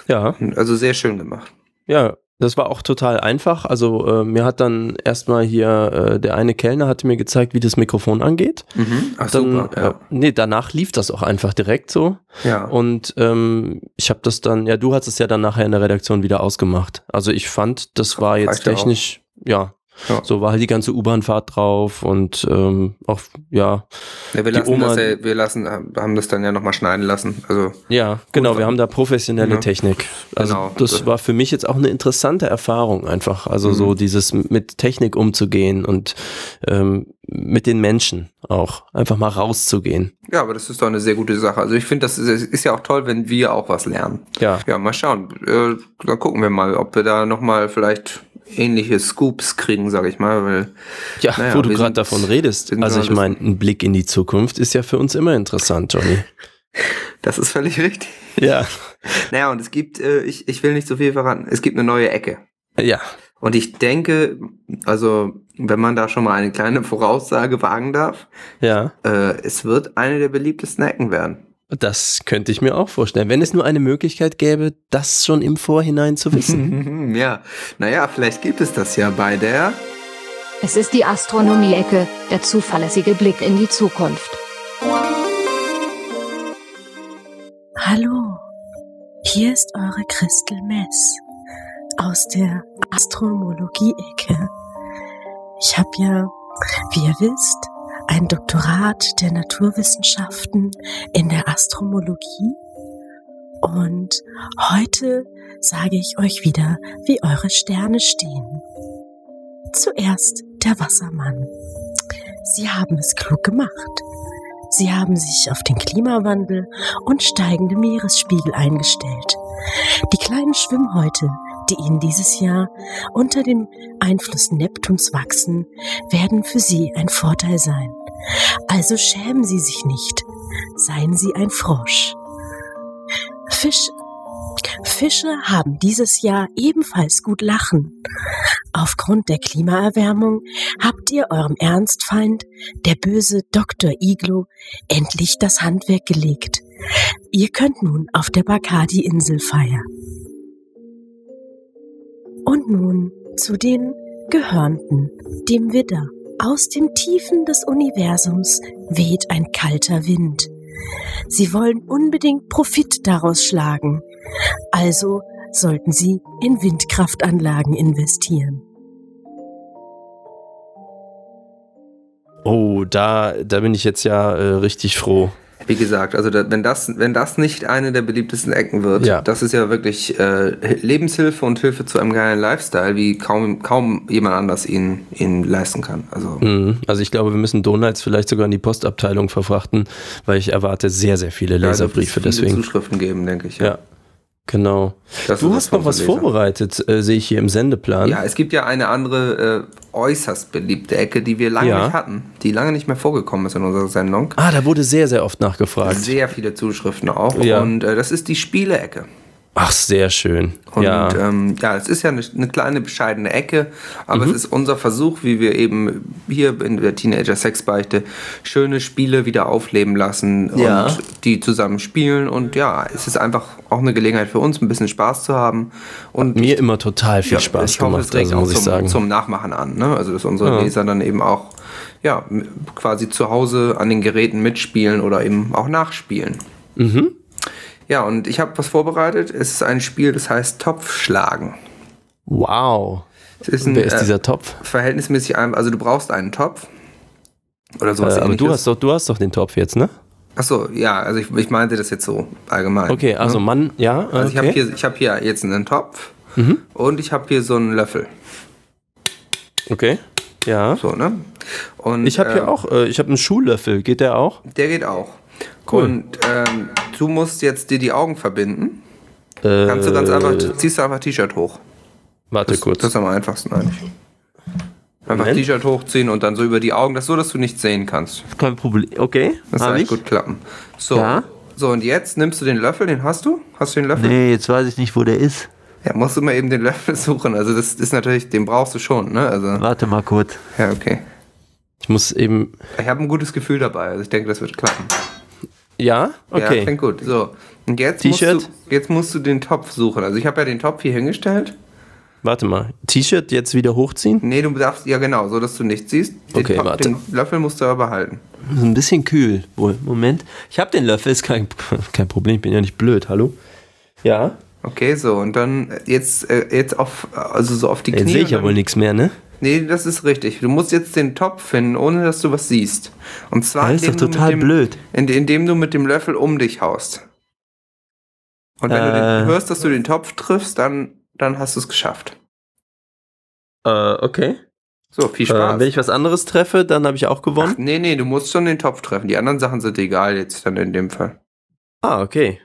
Ja. Also sehr schön gemacht. Ja, das war auch total einfach. Also äh, mir hat dann erstmal hier äh, der eine Kellner hatte mir gezeigt, wie das Mikrofon angeht. Mhm. Ach, dann, super, ja. äh, nee, danach lief das auch einfach direkt so. Ja. Und ähm, ich habe das dann, ja, du hast es ja dann nachher in der Redaktion wieder ausgemacht. Also ich fand, das war jetzt Reicht technisch, ja, Ja. so war halt die ganze U-Bahn-Fahrt drauf und ähm, auch, ja, Ja, wir die lassen Oma, das ja, wir lassen, haben das dann ja nochmal schneiden lassen. Also Ja, genau, wir haben da professionelle Ja. Technik. Also Genau. das war für mich jetzt auch eine interessante Erfahrung einfach. Also Mhm. so dieses mit Technik umzugehen und ähm, mit den Menschen auch einfach mal rauszugehen. Ja, aber das ist doch eine sehr gute Sache. Also ich finde, das ist, ist ja auch toll, wenn wir auch was lernen. Ja. Ja, mal schauen. Äh, dann gucken wir mal, ob wir da nochmal vielleicht ähnliche Scoops kriegen, sag ich mal. Weil, Ja, naja, wo du gerade davon redest. Also ich meine, ein Blick in die Zukunft ist ja für uns immer interessant, Johnny. <laughs> Das ist völlig richtig. Ja. <laughs> Naja, und es gibt, äh, ich, ich will nicht so viel verraten, es gibt eine neue Ecke. Ja. Und ich denke, also wenn man da schon mal eine kleine <laughs> Voraussage wagen darf, Ja. äh, es wird eine der beliebtesten Ecken werden. Das könnte ich mir auch vorstellen. Wenn es nur eine Möglichkeit gäbe, das schon im Vorhinein zu wissen. <laughs> ja, naja, vielleicht gibt es das ja bei der. Es ist die Astronomie-Ecke, der zuverlässige Blick in die Zukunft. Hallo, hier ist eure Christel Mess aus der Astromologie-Ecke. Ich habe ja, wie ihr wisst, ein Doktorat der Naturwissenschaften in der Astromologie. Und heute sage ich euch wieder, wie eure Sterne stehen. Zuerst der Wassermann. Sie haben es klug gemacht. Sie haben sich auf den Klimawandel und steigende Meeresspiegel eingestellt. Die kleinen Schwimmhäute, die ihnen dieses Jahr unter dem Einfluss Neptuns wachsen, werden für sie ein Vorteil sein. Also schämen Sie sich nicht. Seien Sie ein Frosch. Fisch. Fische haben dieses Jahr ebenfalls gut lachen. Aufgrund der Klimaerwärmung habt ihr eurem Ernstfeind, der böse Dr. Iglo, endlich das Handwerk gelegt. Ihr könnt nun auf der Bacardi-Insel feiern. Und nun zu den Gehörnten, dem Widder. Aus den Tiefen des Universums weht ein kalter Wind. Sie wollen unbedingt Profit daraus schlagen. Also sollten Sie in Windkraftanlagen investieren. Oh, da, da bin ich jetzt ja äh, richtig froh. Wie gesagt, also da, wenn, das, wenn das nicht eine der beliebtesten Ecken wird, Ja. das ist ja wirklich äh, Lebenshilfe und Hilfe zu einem geilen Lifestyle, wie kaum, kaum jemand anders ihn, ihn leisten kann. Also Mhm. Also ich glaube, wir müssen Donuts vielleicht sogar in die Postabteilung verfrachten, weil ich erwarte sehr, sehr viele Leserbriefe es viele deswegen. Zuschriften geben, denke ich. Ja, genau. Das du hast noch was vorbereitet, äh, sehe ich hier im Sendeplan. Ja, es gibt ja eine andere äh, äußerst beliebte Ecke, die wir lange Ja. nicht hatten, die lange nicht mehr vorgekommen ist in unserer Sendung. Ah, da wurde sehr, sehr oft nachgefragt. Sehr viele Zuschriften auch. Ja. Und äh, das ist die Spielecke. Ach, sehr schön. Und ja. ähm, ja, es ist ja eine, eine kleine bescheidene Ecke, aber Mhm. es ist unser Versuch, wie wir eben hier in der Teenager-Sexbeichte schöne Spiele wieder aufleben lassen Ja. und die zusammen spielen. Und ja, es ist einfach auch eine Gelegenheit für uns, ein bisschen Spaß zu haben. Und Mir immer total viel ja, Spaß ich hoffe, gemacht, es regt also muss ich zum, sagen. zum Nachmachen an. Ne? Also, dass unsere Ja. Leser dann eben auch ja, quasi zu Hause an den Geräten mitspielen oder eben auch nachspielen. Mhm. Ja, und ich habe was vorbereitet. Es ist ein Spiel, das heißt Topfschlagen. Wow. Es ist ein, Wer ist äh, dieser Topf? Verhältnismäßig einfach. Also, du brauchst einen Topf. Oder Äh, sowas aber du hast, doch, du hast doch den Topf jetzt, ne? Achso, ja, also ich, ich meinte das jetzt so allgemein. Okay, also ne? Mann, ja. Okay. Also ich habe hier, ich hab hier jetzt einen Topf Mhm. und ich habe hier so einen Löffel. Okay. Ja. So, ne? Und, Ich habe hier ähm, auch, äh, ich habe einen Schuhlöffel. Geht der auch? Der geht auch. Cool. Und ähm, du musst jetzt dir die Augen verbinden. Äh, Kannst du ganz einfach, ziehst du einfach T-Shirt hoch. Warte das, kurz. Das ist am einfachsten eigentlich. Einfach. T-Shirt hochziehen und dann so über die Augen, das so, dass du nichts sehen kannst. Kein Problem. Okay. Das soll gut klappen. So. Ja. So, und jetzt nimmst du den Löffel, den hast du? Hast du den Löffel? Nee, jetzt weiß ich nicht, wo der ist. Ja, musst du mal eben den Löffel <laughs> suchen. Also das ist natürlich, den brauchst du schon, ne? Also, Warte mal kurz. ja, okay. Ich muss eben. Ich habe ein gutes Gefühl dabei. Also ich denke, das wird klappen. Ja? Ja, Okay. klingt gut. So. Und jetzt musst, du, jetzt musst du den Topf suchen. Also ich habe ja den Topf hier hingestellt. Warte mal. T-Shirt jetzt wieder hochziehen? Nee, du darfst, ja genau, so dass du nichts siehst. Den, Okay, Topf- warte. den Löffel musst du aber behalten. Ist ein bisschen kühl. Wohl. Moment. Ich habe den Löffel, ist kein, <laughs> kein Problem. Ich bin ja nicht blöd. Hallo? Ja? Okay, so. Und dann jetzt, äh, jetzt auf, also so auf die Knie. Jetzt sehe ich ja wohl nichts mehr, ne? Nee, das ist richtig. Du musst jetzt den Topf finden, ohne dass du was siehst. Und zwar Das ist doch du total dem, blöd. ind- Indem du mit dem Löffel um dich haust. Und wenn du Äh. den, hörst, dass du den Topf triffst, dann, dann hast du es geschafft. Äh, okay. So, viel Äh, Spaß. wenn ich was anderes treffe, dann habe ich auch gewonnen. Ach, nee, nee, du musst schon den Topf treffen. Die anderen Sachen sind egal jetzt dann in dem Fall. Ah, okay.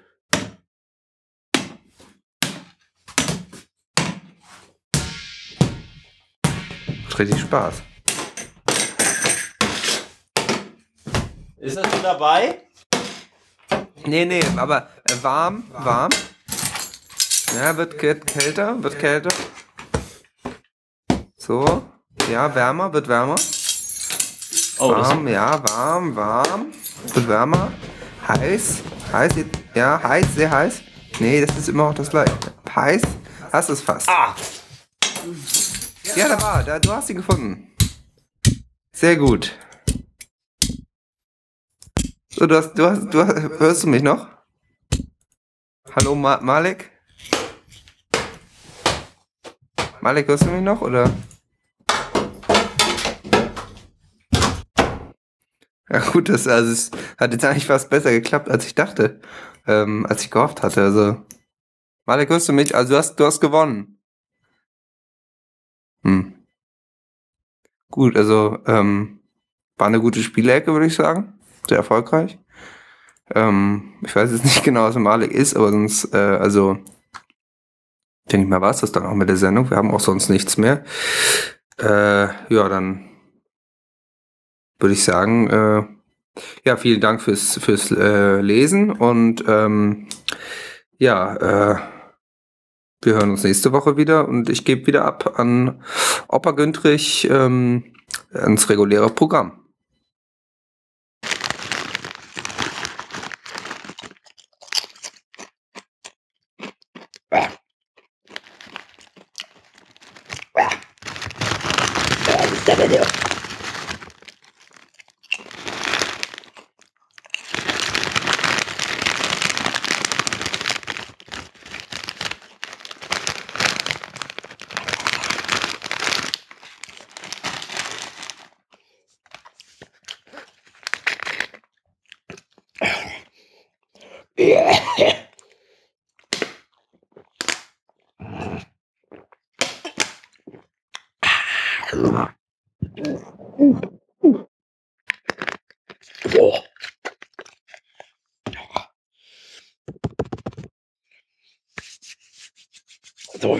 Macht richtig Spaß. Ist das schon dabei? Nee, nee, aber äh, warm, warm. Ja, wird käl- kälter, wird kälter. So, ja, wärmer, wird wärmer. Oh, warm, ja, warm, warm. Wird wärmer. Heiß, heiß, jetzt- ja, heiß, sehr heiß. Nee, das ist immer auch das gleiche. Heiß, hast es fast. Ah! Ja, da war, da, du hast ihn gefunden. Sehr gut. So, du hast, du hast, du hast, hörst du mich noch? Hallo, Ma Malik? Malik, hörst du mich noch, oder? Ja gut, das also es hat jetzt eigentlich fast besser geklappt, als ich dachte, ähm, als ich gehofft hatte. Also, Malik, hörst du mich? Also du hast, du hast gewonnen. Hm. Gut, also ähm, war eine gute Spielecke, würde ich sagen. Sehr erfolgreich. Ähm, ich weiß jetzt <laughs> nicht genau, was Malik ist, aber sonst, äh, also denke ich mal, war es das dann auch mit der Sendung. Wir haben auch sonst nichts mehr. Äh, ja, dann würde ich sagen, äh, ja, vielen Dank fürs, fürs äh, Lesen und ähm, ja, äh, wir hören uns nächste Woche wieder und ich gebe wieder ab an Opa Güntrich ähm, ans reguläre Programm. Ugh.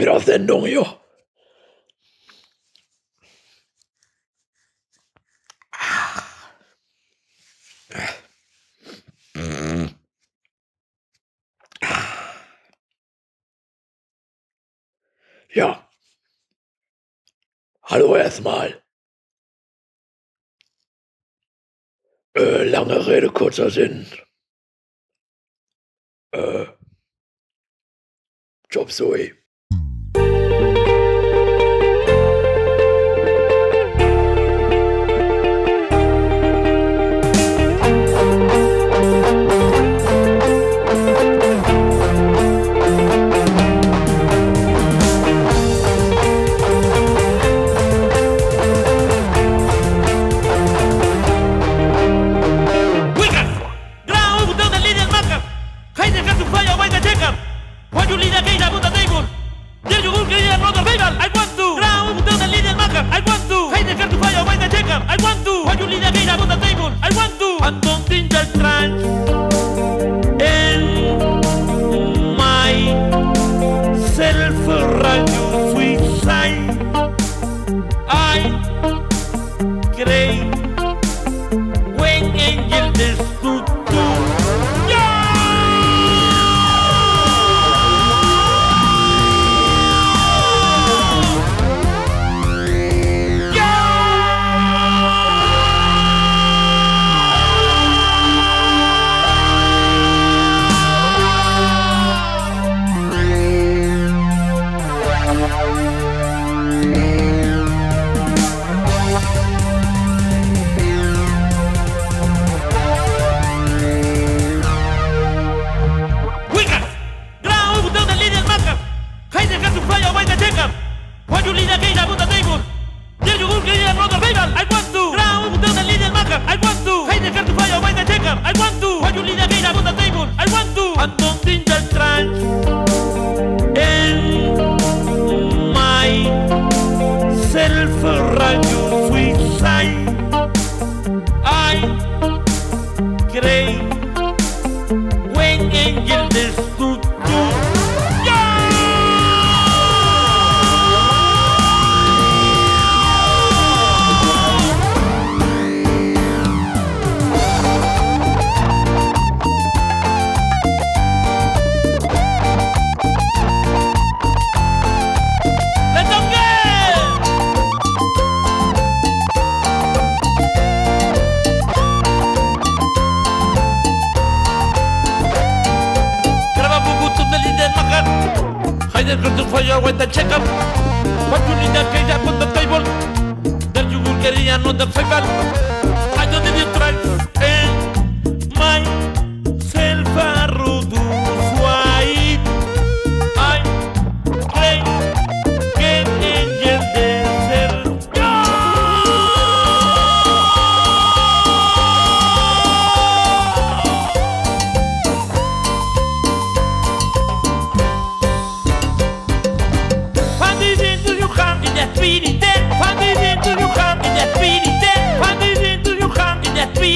wieder auf Sendung, jo. Ja. Hallo erstmal. Äh, lange Rede, kurzer Sinn. Äh, Job Zoe. andam de trás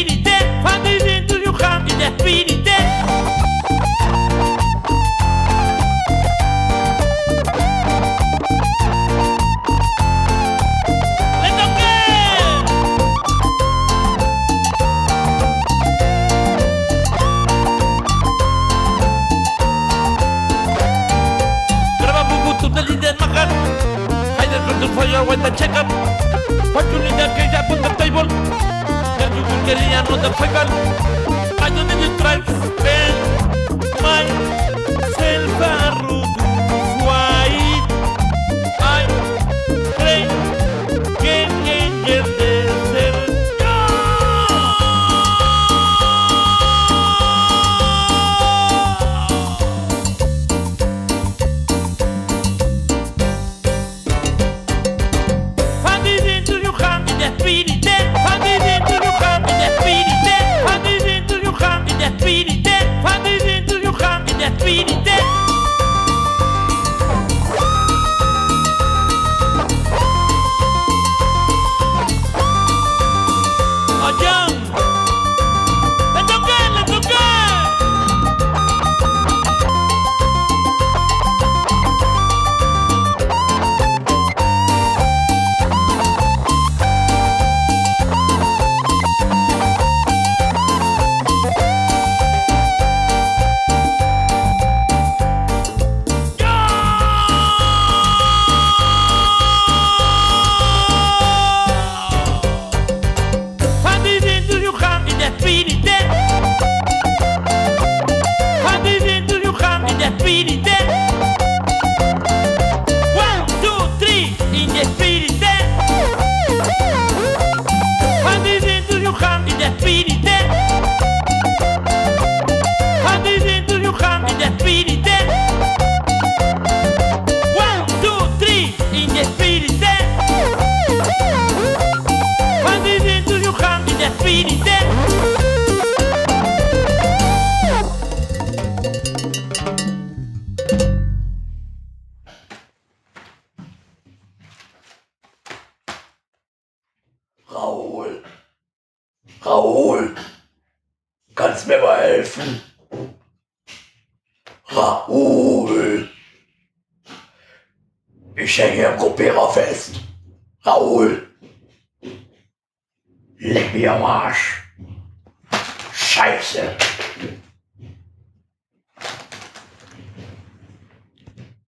needed I don't calor, ayúdame.